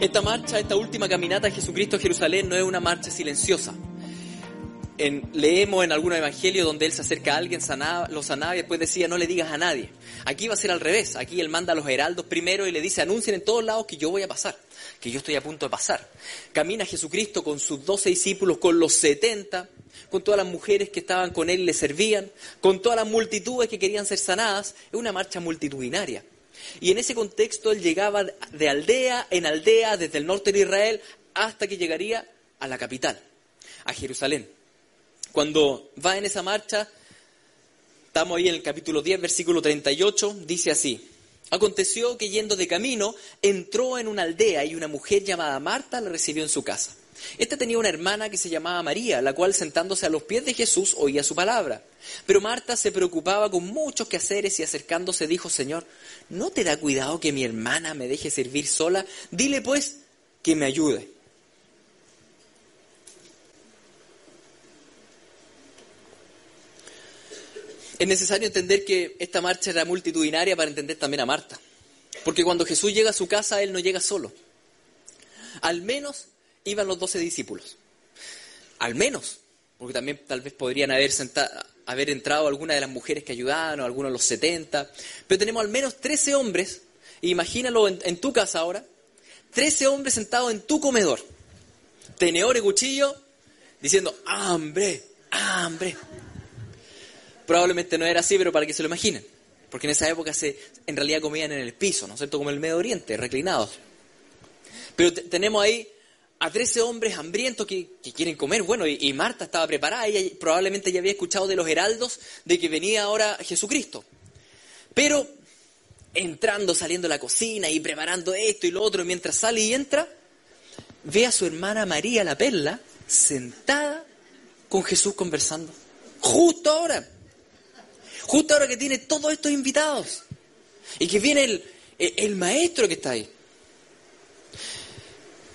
Esta marcha, esta última caminata de Jesucristo a Jerusalén no es una marcha silenciosa. En, leemos en algún evangelio donde él se acerca a alguien, sanaba, lo sanaba y después decía, no le digas a nadie. Aquí va a ser al revés. Aquí él manda a los heraldos primero y le dice, anuncien en todos lados que yo voy a pasar, que yo estoy a punto de pasar. Camina Jesucristo con sus doce discípulos, con los setenta, con todas las mujeres que estaban con él y le servían, con todas las multitudes que querían ser sanadas. Es una marcha multitudinaria. Y en ese contexto él llegaba de aldea en aldea, desde el norte de Israel, hasta que llegaría a la capital, a Jerusalén. Cuando va en esa marcha, estamos ahí en el capítulo 10, versículo 38, dice así. Aconteció que yendo de camino, entró en una aldea y una mujer llamada Marta le recibió en su casa. Esta tenía una hermana que se llamaba María, la cual sentándose a los pies de Jesús oía su palabra. Pero Marta se preocupaba con muchos quehaceres y acercándose dijo, Señor, ¿no te da cuidado que mi hermana me deje servir sola? Dile pues que me ayude. Es necesario entender que esta marcha era multitudinaria para entender también a Marta. Porque cuando Jesús llega a su casa, Él no llega solo. Al menos iban los doce discípulos. Al menos, porque también tal vez podrían haber, haber entrado algunas de las mujeres que ayudaban o algunos de los setenta. Pero tenemos al menos trece hombres, imagínalo en, tu casa ahora, trece hombres sentados en tu comedor, tenedor y cuchillo, diciendo, hambre, hambre. Probablemente no era así, pero para que se lo imaginen. Porque en esa época se, en realidad comían en el piso, ¿no es cierto? Como el Medio Oriente, reclinados. Pero tenemos ahí a 13 hombres hambrientos que, quieren comer. Bueno, y, Marta estaba preparada, ella probablemente ya había escuchado de los heraldos de que venía ahora Jesucristo. Pero entrando, saliendo de la cocina y preparando esto y lo otro, mientras sale y entra, ve a su hermana María la Perla sentada con Jesús conversando. Justo ahora. Justo ahora que tiene todos estos invitados. Y que viene el, el maestro que está ahí.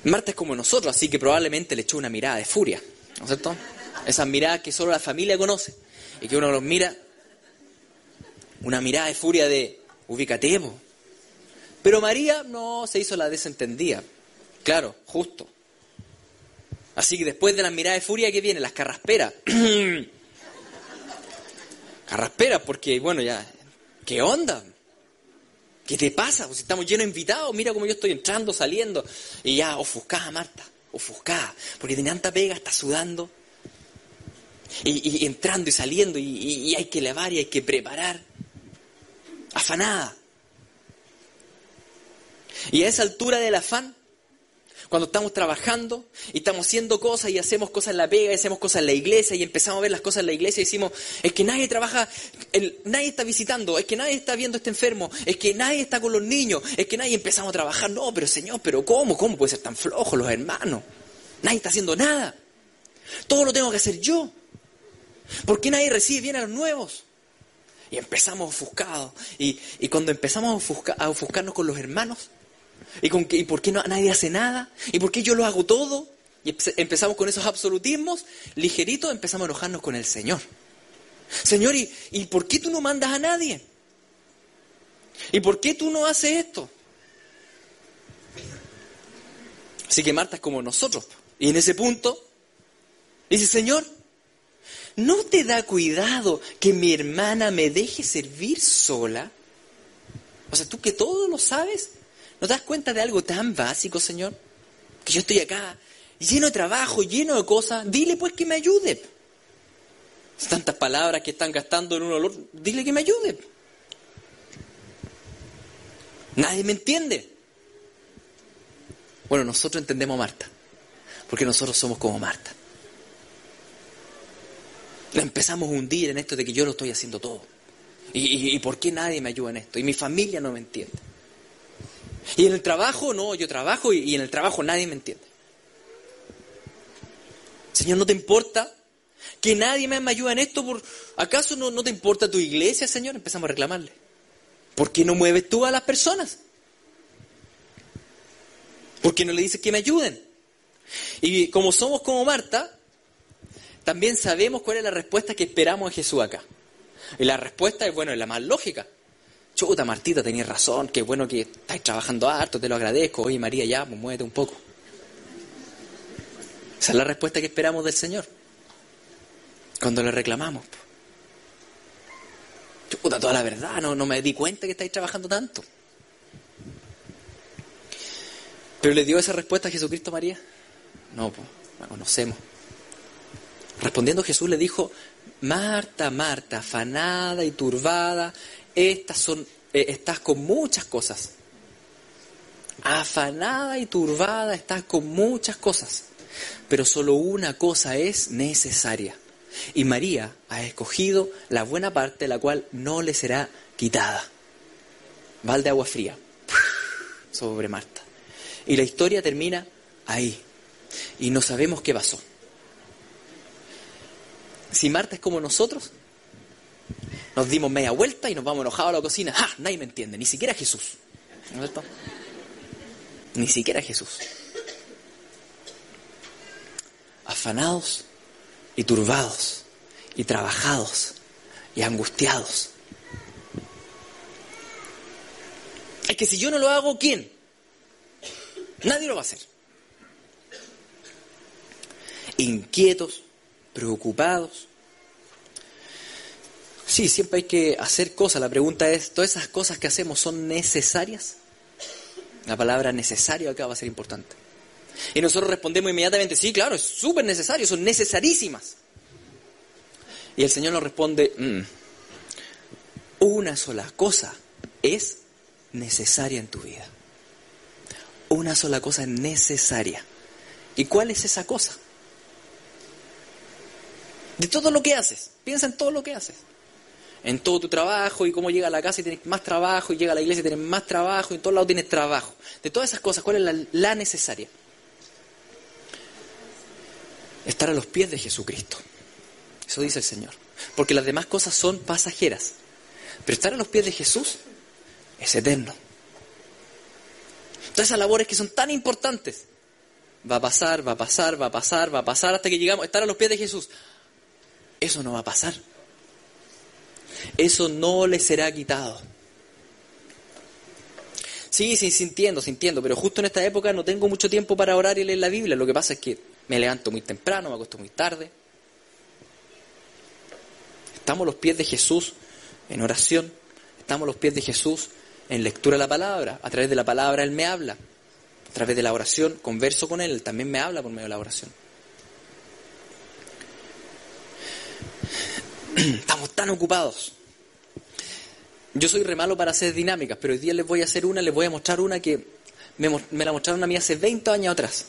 Marta es como nosotros, así que probablemente le echó una mirada de furia, ¿no es cierto? Esas miradas que solo la familia conoce y que uno los mira, una mirada de furia de, ubícate, Pero María no se hizo la desentendida, claro, justo. Así que después de la mirada de furia, ¿qué viene? Las carrasperas. carrasperas, porque, bueno, ya, ¿qué onda? ¿Qué te pasa? Pues estamos llenos de invitados, mira cómo yo estoy entrando, saliendo. Y ya, ofuscada, Marta, ofuscada, porque tiene tanta pega, está sudando. Y, entrando y saliendo, y, y hay que lavar y hay que preparar. Afanada. Y a esa altura del afán, cuando estamos trabajando y estamos haciendo cosas y hacemos cosas en la pega y hacemos cosas en la iglesia y empezamos a ver las cosas en la iglesia y decimos, es que nadie trabaja, nadie está visitando, es que nadie está viendo a este enfermo, es que nadie está con los niños, es que nadie empezamos a trabajar. No, pero Señor, pero ¿cómo? ¿Cómo puede ser tan flojo los hermanos? Nadie está haciendo nada. Todo lo tengo que hacer yo. ¿Por qué nadie recibe bien a los nuevos? Y empezamos ofuscados. Y, y cuando empezamos a ofuscarnos con los hermanos, ¿Y, con qué, ¿Y por qué no, nadie hace nada? ¿Y por qué yo lo hago todo? Y empezamos con esos absolutismos, ligerito empezamos a enojarnos con el Señor. Señor, ¿y, ¿y por qué tú no mandas a nadie? ¿Y por qué tú no haces esto? Así que Marta es como nosotros. Y en ese punto dice, Señor, ¿no te da cuidado que mi hermana me deje servir sola? O sea, tú que todo lo sabes, ¿No te das cuenta de algo tan básico, Señor? Que yo estoy acá, lleno de trabajo, lleno de cosas. Dile pues que me ayude. Tantas palabras que están gastando en un olor. Dile que me ayude. Nadie me entiende. Bueno, nosotros entendemos a Marta. Porque nosotros somos como Marta. La empezamos a hundir en esto de que yo lo estoy haciendo todo. ¿Y, y por qué nadie me ayuda en esto? Y mi familia no me entiende. Y en el trabajo, no, yo trabajo y, en el trabajo nadie me entiende. Señor, ¿no te importa que nadie me ayude en esto? Por... ¿Acaso no, no te importa tu iglesia, Señor? Empezamos a reclamarle. ¿Por qué no mueves tú a las personas? ¿Por qué no le dices que me ayuden? Y como somos como Marta, también sabemos cuál es la respuesta que esperamos de Jesús acá. Y la respuesta es, bueno, es la más lógica. Chuta, Martita, tenías razón, qué bueno que estáis trabajando harto, te lo agradezco. Oye, María, ya, pues muévete un poco. Esa es la respuesta que esperamos del Señor. Cuando le reclamamos. Chuta, toda la verdad, no, no me di cuenta que estáis trabajando tanto. ¿Pero le dio esa respuesta a Jesucristo María? No, pues, la conocemos. Respondiendo Jesús le dijo, Marta, Marta, afanada y turbada, estas son, eh, estás con muchas cosas. Afanada y turbada, estás con muchas cosas. Pero solo una cosa es necesaria. Y María ha escogido la buena parte, la cual no le será quitada. Val de agua fría sobre Marta. Y la historia termina ahí. Y no sabemos qué pasó. Si Marta es como nosotros, nos dimos media vuelta y nos vamos enojados a la cocina. ¡Ah! Nadie me entiende, ni siquiera Jesús. ¿No es cierto? Ni siquiera Jesús. Afanados y turbados y trabajados y angustiados. Es que si yo no lo hago, ¿quién? Nadie lo va a hacer. Inquietos, preocupados. Sí, siempre hay que hacer cosas. La pregunta es, ¿todas esas cosas que hacemos son necesarias? La palabra necesario acá va a ser importante. Y nosotros respondemos inmediatamente, sí, claro, es súper necesario, son necesarísimas. Y el Señor nos responde, mm, una sola cosa es necesaria en tu vida. Una sola cosa es necesaria. ¿Y cuál es esa cosa? De todo lo que haces. Piensa en todo lo que haces. En todo tu trabajo y cómo llega a la casa y tienes más trabajo y llega a la iglesia y tienes más trabajo y en todos lados tienes trabajo. De todas esas cosas, ¿cuál es la, necesaria? Estar a los pies de Jesucristo. Eso dice el Señor. Porque las demás cosas son pasajeras. Pero estar a los pies de Jesús es eterno. Todas esas labores que son tan importantes. Va a pasar, va a pasar, va a pasar, va a pasar hasta que llegamos a estar a los pies de Jesús. Eso no va a pasar. Eso no le será quitado. Sí, sí, sintiendo, sintiendo, pero justo en esta época no tengo mucho tiempo para orar y leer la Biblia. Lo que pasa es que me levanto muy temprano, me acuesto muy tarde. Estamos a los pies de Jesús en oración, estamos a los pies de Jesús en lectura de la palabra. A través de la palabra Él me habla. A través de la oración converso con Él, Él también me habla por medio de la oración. Estamos tan ocupados. Yo soy re malo para hacer dinámicas, pero hoy día les voy a hacer una, les voy a mostrar una que me, me la mostraron a mí hace 20 años atrás,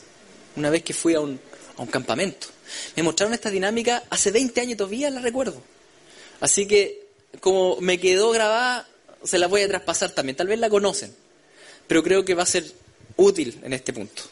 una vez que fui a un, a un campamento. Me mostraron esta dinámica hace 20 años todavía la recuerdo. Así que, como me quedó grabada, se la voy a traspasar también. Tal vez la conocen, pero creo que va a ser útil en este punto.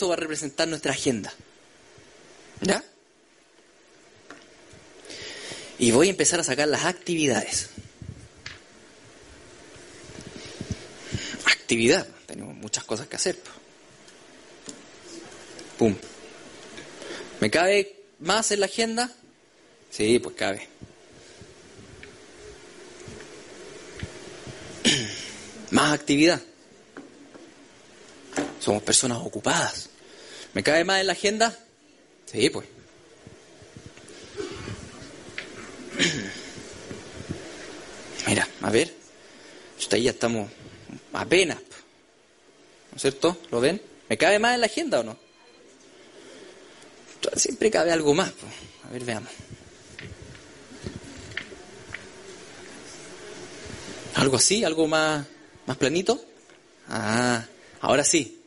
Esto va a representar nuestra agenda. ¿Ya? Y voy a empezar a sacar las actividades. Actividad. Tenemos muchas cosas que hacer. Pum. ¿Me cabe más en la agenda? Sí, pues cabe. Más actividad. Somos personas ocupadas. ¿Me cabe más en la agenda? Sí, pues. Mira, a ver. Hasta ahí ya estamos apenas. ¿No es cierto? ¿Lo ven? ¿Me cabe más en la agenda o no? Siempre cabe algo más. Pues. A ver, veamos. ¿Algo así? ¿Algo más, más planito? Ah, ahora sí.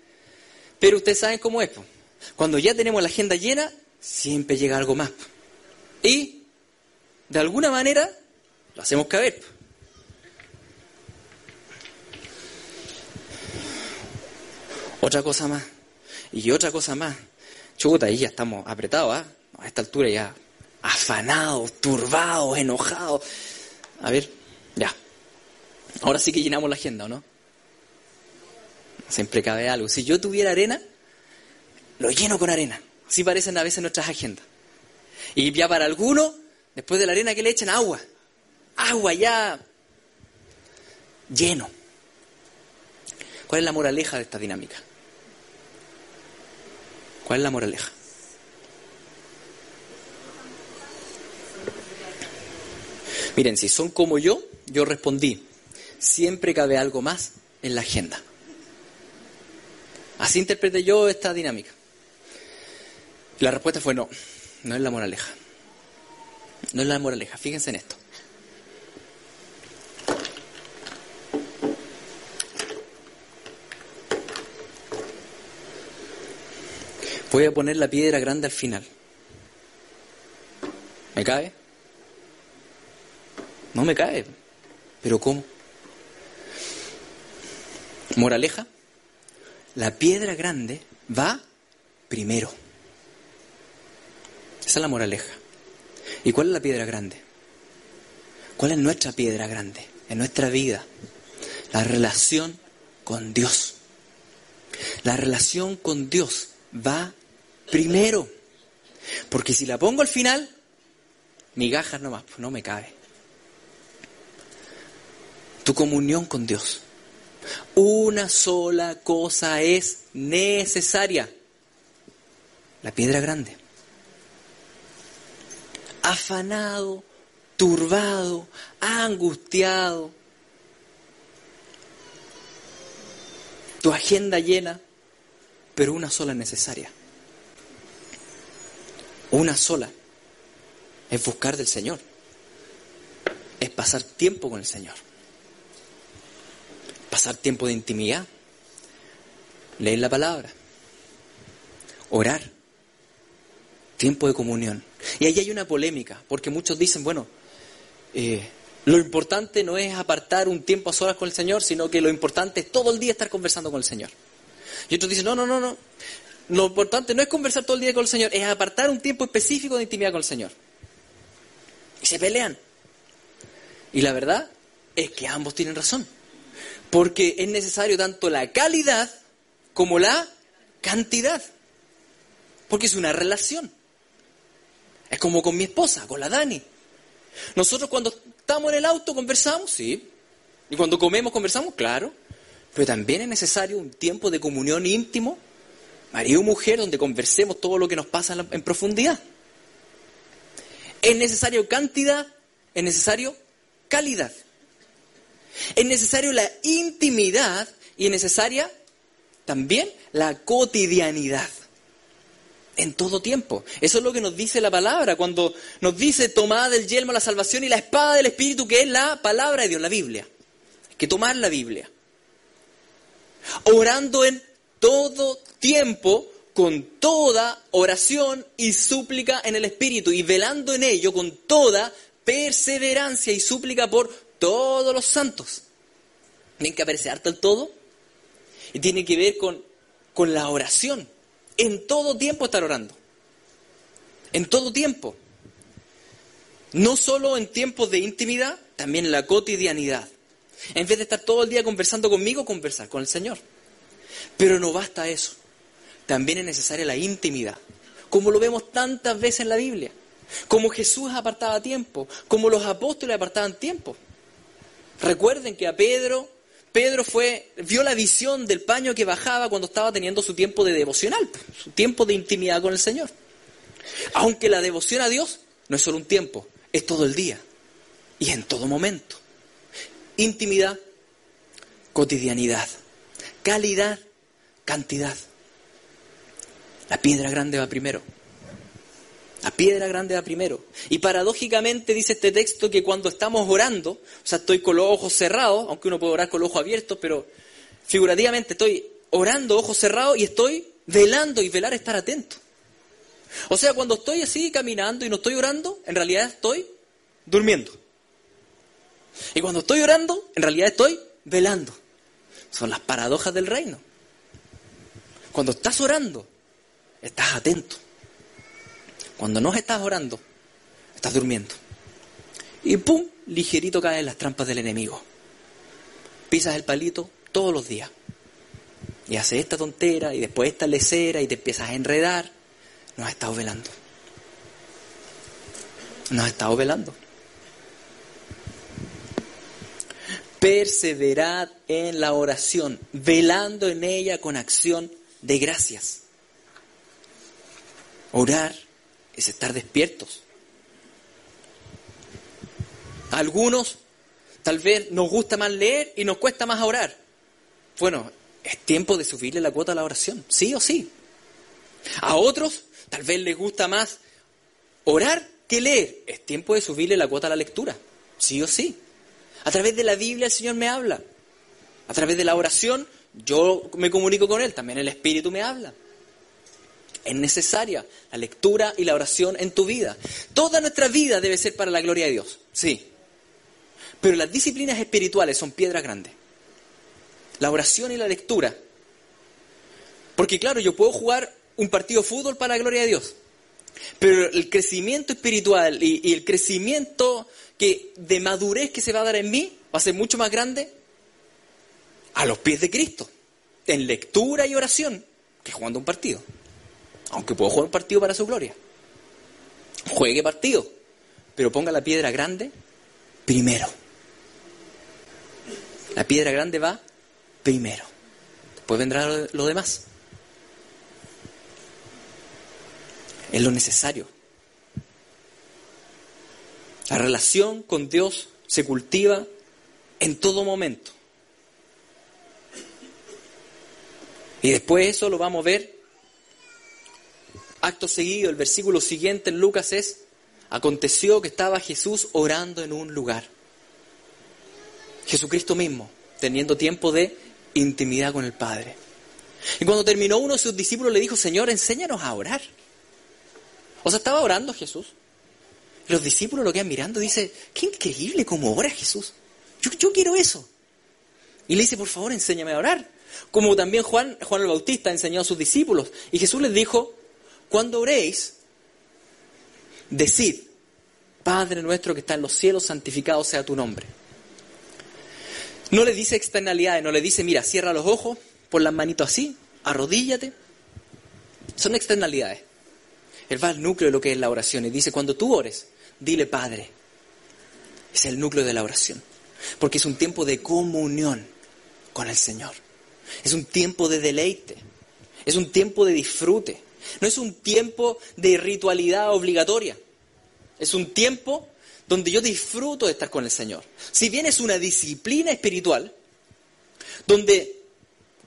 Pero ustedes saben cómo es. Cuando ya tenemos la agenda llena, siempre llega algo más. Y, de alguna manera, lo hacemos caber. Otra cosa más. Y otra cosa más. Chuta, ahí ya estamos apretados, ¿ah? A esta altura ya afanados, turbados, enojados. A ver, ya. Ahora sí que llenamos la agenda, ¿o no? Siempre cabe algo. Si yo tuviera arena, lo lleno con arena. Así parecen a veces nuestras agendas. Y ya para algunos, después de la arena, que le echan? Agua. Agua ya lleno. ¿Cuál es la moraleja de esta dinámica? ¿Cuál es la moraleja? Miren, si son como yo, yo respondí, siempre cabe algo más en la agenda. Así interpreté yo esta dinámica. La respuesta fue no, no es la moraleja. No es la moraleja, fíjense en esto. Voy a poner la piedra grande al final. ¿Me cae? No me cae. ¿Pero cómo? Moraleja, la piedra grande va primero. Esa es la moraleja. ¿Y cuál es la piedra grande? ¿Cuál es nuestra piedra grande? En nuestra vida. La relación con Dios. La relación con Dios va primero. Porque si la pongo al final, migajas nomás, pues no me cae. Tu comunión con Dios. Una sola cosa es necesaria. La piedra grande. Afanado, turbado, angustiado. Tu agenda llena, pero una sola necesaria. Una sola. Es buscar del Señor. Es pasar tiempo con el Señor. Pasar tiempo de intimidad. Leer la palabra. Orar. Tiempo de comunión. Y ahí hay una polémica, porque muchos dicen, bueno, eh, lo importante no es apartar un tiempo a solas con el Señor, sino que lo importante es todo el día estar conversando con el Señor. Y otros dicen, no, no, no, no. Lo importante no es conversar todo el día con el Señor, es apartar un tiempo específico de intimidad con el Señor. Y se pelean. Y la verdad es que ambos tienen razón. Porque es necesario tanto la calidad como la cantidad. Porque es una relación. Es como con mi esposa, con la Dani. Nosotros cuando estamos en el auto conversamos, sí. Y cuando comemos conversamos, claro. Pero también es necesario un tiempo de comunión íntimo marido y mujer, donde conversemos todo lo que nos pasa en, profundidad. Es necesario cantidad, es necesario calidad. Es necesario la intimidad y es necesaria también la cotidianidad. En todo tiempo. Eso es lo que nos dice la palabra cuando nos dice tomad el yelmo la salvación y la espada del Espíritu, que es la palabra de Dios, la Biblia. Hay que tomar la Biblia. Orando en todo tiempo con toda oración y súplica en el Espíritu y velando en ello con toda perseverancia y súplica por todos los santos. Tienen que aparecer harto el todo y tiene que ver con, con la oración. En todo tiempo estar orando. En todo tiempo. No solo en tiempos de intimidad, también en la cotidianidad. En vez de estar todo el día conversando conmigo, conversar con el Señor. Pero no basta eso. También es necesaria la intimidad, como lo vemos tantas veces en la Biblia. Como Jesús apartaba tiempo, como los apóstoles apartaban tiempo. Recuerden que a Pedro, Pedro fue, vio la visión del paño que bajaba cuando estaba teniendo su tiempo de devocional, su tiempo de intimidad con el Señor. Aunque la devoción a Dios no es solo un tiempo, es todo el día y en todo momento. Intimidad, cotidianidad, calidad cantidad. La piedra grande va primero. La piedra grande va primero. Y paradójicamente dice este texto que cuando estamos orando, o sea, estoy con los ojos cerrados, aunque uno puede orar con los ojos abiertos, pero figurativamente estoy orando ojos cerrados y estoy velando y velar estar atento. O sea, cuando estoy así caminando y no estoy orando, en realidad estoy durmiendo. Y cuando estoy orando, en realidad estoy velando. Son las paradojas del reino. Cuando estás orando, estás atento. Cuando no estás orando, estás durmiendo. Y ¡pum! Ligerito caen las trampas del enemigo. Pisas el palito todos los días. Y haces esta tontera y después esta lecera y te empiezas a enredar. No has estado velando. No has estado velando. Perseverad en la oración, velando en ella con acción de gracias. Orar es estar despiertos. A algunos tal vez nos gusta más leer y nos cuesta más orar. Bueno, es tiempo de subirle la cuota a la oración, sí o sí. A otros tal vez les gusta más orar que leer. Es tiempo de subirle la cuota a la lectura, sí o sí. A través de la Biblia el Señor me habla. A través de la oración yo me comunico con Él, también el Espíritu me habla. Es necesaria la lectura y la oración en tu vida. Toda nuestra vida debe ser para la gloria de Dios, sí. Pero las disciplinas espirituales son piedras grandes. La oración y la lectura. Porque claro, yo puedo jugar un partido de fútbol para la gloria de Dios. Pero el crecimiento espiritual y, el crecimiento que, de madurez que se va a dar en mí va a ser mucho más grande a los pies de Cristo, en lectura y oración, que jugando un partido. Aunque puedo jugar un partido para su gloria. Juegue partido, pero ponga la piedra grande primero. La piedra grande va primero. Después vendrá lo demás. Es lo necesario. La relación con Dios se cultiva en todo momento. Y después eso lo vamos a ver. Acto seguido, el versículo siguiente en Lucas es, aconteció que estaba Jesús orando en un lugar. Jesucristo mismo, teniendo tiempo de intimidad con el Padre. Y cuando terminó uno de sus discípulos le dijo, Señor, enséñanos a orar. O sea, estaba orando Jesús. Los discípulos lo quedan mirando y dice, qué increíble cómo ora Jesús. Yo, yo quiero eso. Y le dice, por favor, enséñame a orar. Como también Juan, Juan el Bautista enseñó a sus discípulos. Y Jesús les dijo, cuando oréis, decid, Padre nuestro que está en los cielos, santificado sea tu nombre. No le dice externalidades, no le dice, mira, cierra los ojos, pon las manitos así, arrodíllate. Son externalidades. Él va al núcleo de lo que es la oración y dice, cuando tú ores, dile Padre. Es el núcleo de la oración. Porque es un tiempo de comunión con el Señor. Es un tiempo de deleite. Es un tiempo de disfrute. No es un tiempo de ritualidad obligatoria. Es un tiempo donde yo disfruto de estar con el Señor. Si bien es una disciplina espiritual, donde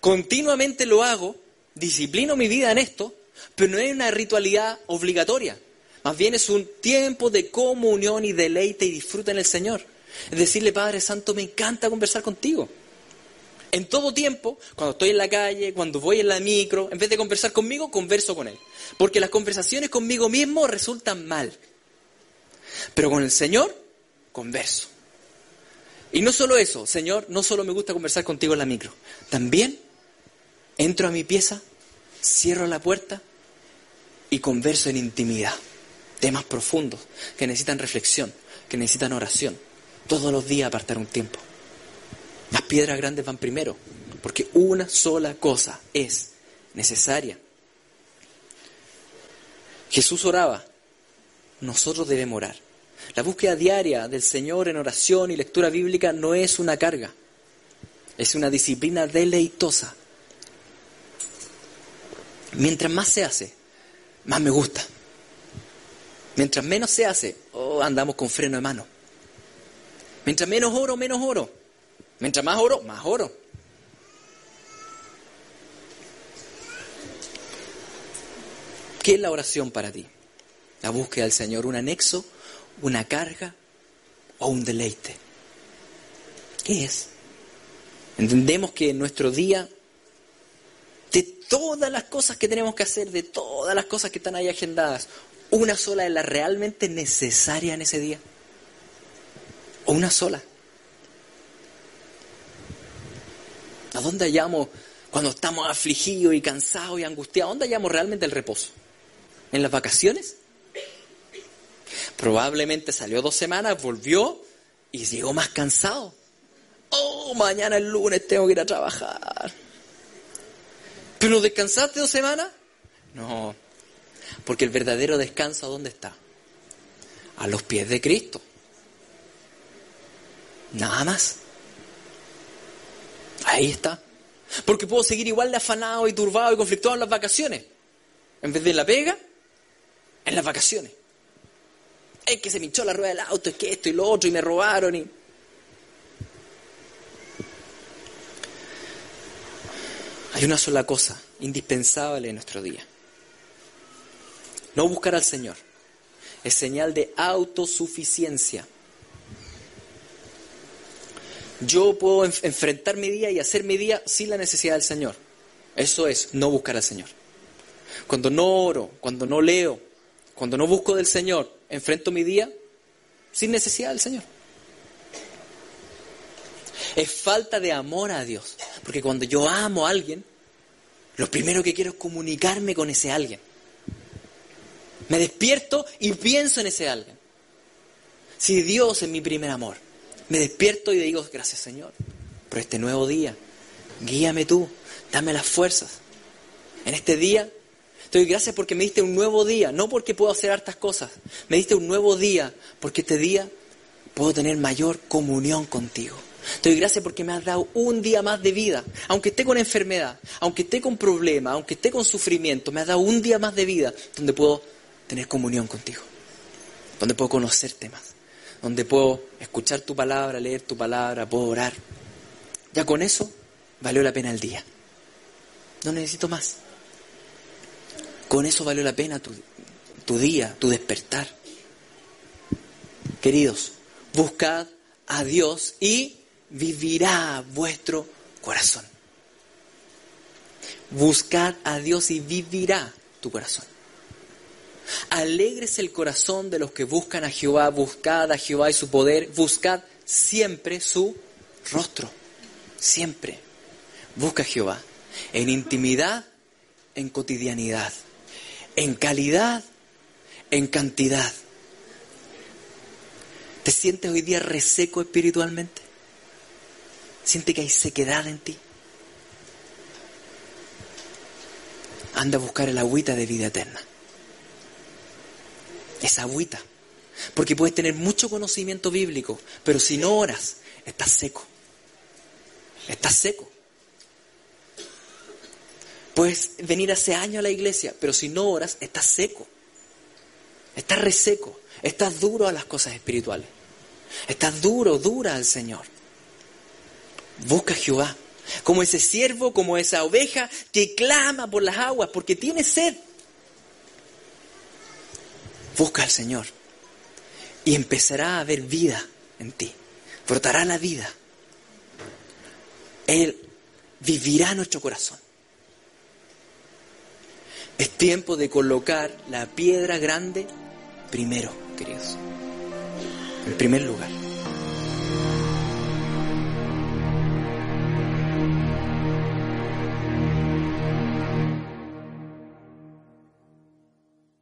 continuamente lo hago, disciplino mi vida en esto, pero no es una ritualidad obligatoria. Más bien es un tiempo de comunión y deleite y disfruta en el Señor. Es decirle, Padre Santo, me encanta conversar contigo. En todo tiempo, cuando estoy en la calle, cuando voy en la micro, en vez de conversar conmigo, converso con Él. Porque las conversaciones conmigo mismo resultan mal. Pero con el Señor, converso. Y no solo eso, Señor, no solo me gusta conversar contigo en la micro, también entro a mi pieza, cierro la puerta y converso en intimidad. Temas profundos que necesitan reflexión, que necesitan oración. Todos los días apartar un tiempo. Las piedras grandes van primero, porque una sola cosa es necesaria. Jesús oraba, nosotros debemos orar. La búsqueda diaria del Señor en oración y lectura bíblica no es una carga, es una disciplina deleitosa. Mientras más se hace, más me gusta. Mientras menos se hace, oh, andamos con freno de mano. Mientras menos oro, menos oro. Mientras más oro, más oro. ¿Qué es la oración para ti? La búsqueda del Señor, un anexo una carga o un deleite? ¿Qué es? Entendemos que en nuestro día, de todas las cosas que tenemos que hacer, de todas las cosas que están ahí agendadas, una sola es la realmente necesaria en ese día. O una sola. ¿A dónde hallamos Cuando estamos afligidos y cansados y angustiados, ¿dónde hallamos realmente el reposo? ¿En las vacaciones? Probablemente salió dos semanas, volvió y llegó más cansado. Oh, mañana el lunes tengo que ir a trabajar. ¿Pero descansaste dos semanas? No, porque el verdadero descanso, ¿dónde está? A los pies de Cristo. Nada más. Ahí está. Porque puedo seguir igual de afanado y turbado y conflictuado en las vacaciones. En vez de en la pega, en las vacaciones. Es que se me hinchó la rueda del auto, es que esto y lo otro, y me robaron y... Hay una sola cosa indispensable en nuestro día. No buscar al Señor. Es señal de autosuficiencia. Yo puedo enfrentar mi día y hacer mi día sin la necesidad del Señor. Eso es no buscar al Señor. Cuando no oro, cuando no leo, cuando no busco del Señor, enfrento mi día sin necesidad del Señor. Es falta de amor a Dios. Porque cuando yo amo a alguien, lo primero que quiero es comunicarme con ese alguien. Me despierto y pienso en ese alguien. Si Dios es mi primer amor, me despierto y digo, gracias Señor por este nuevo día. Guíame tú, dame las fuerzas. En este día te doy gracias porque me diste un nuevo día, no porque puedo hacer hartas cosas. Me diste un nuevo día porque este día puedo tener mayor comunión contigo. Te doy gracias porque me has dado un día más de vida. Aunque esté con enfermedad, aunque esté con problemas, aunque esté con sufrimiento, me has dado un día más de vida donde puedo tener comunión contigo. Donde puedo conocerte más. Donde puedo escuchar tu palabra, leer tu palabra, puedo orar. Ya con eso valió la pena el día. No necesito más. Con eso valió la pena tu, tu día, tu despertar. Queridos, buscad a Dios y vivirá vuestro corazón. Buscad a Dios y vivirá tu corazón. Alegres el corazón de los que buscan a Jehová, buscad a Jehová y su poder, buscad siempre su rostro, siempre. Busca a Jehová en intimidad, en cotidianidad, en calidad, en cantidad. ¿Te sientes hoy día reseco espiritualmente? Siente que hay sequedad en ti. Anda a buscar el agüita de vida eterna. Esa agüita. Porque puedes tener mucho conocimiento bíblico, pero si no oras, estás seco. Estás seco. Puedes venir hace años a la iglesia, pero si no oras, estás seco. Estás reseco. Estás duro a las cosas espirituales. Estás duro, dura al Señor. Busca a Jehová, como ese siervo, como esa oveja que clama por las aguas porque tiene sed. Busca al Señor y empezará a haber vida en ti. Brotará la vida. Él vivirá nuestro corazón. Es tiempo de colocar la piedra grande primero, queridos. En primer lugar.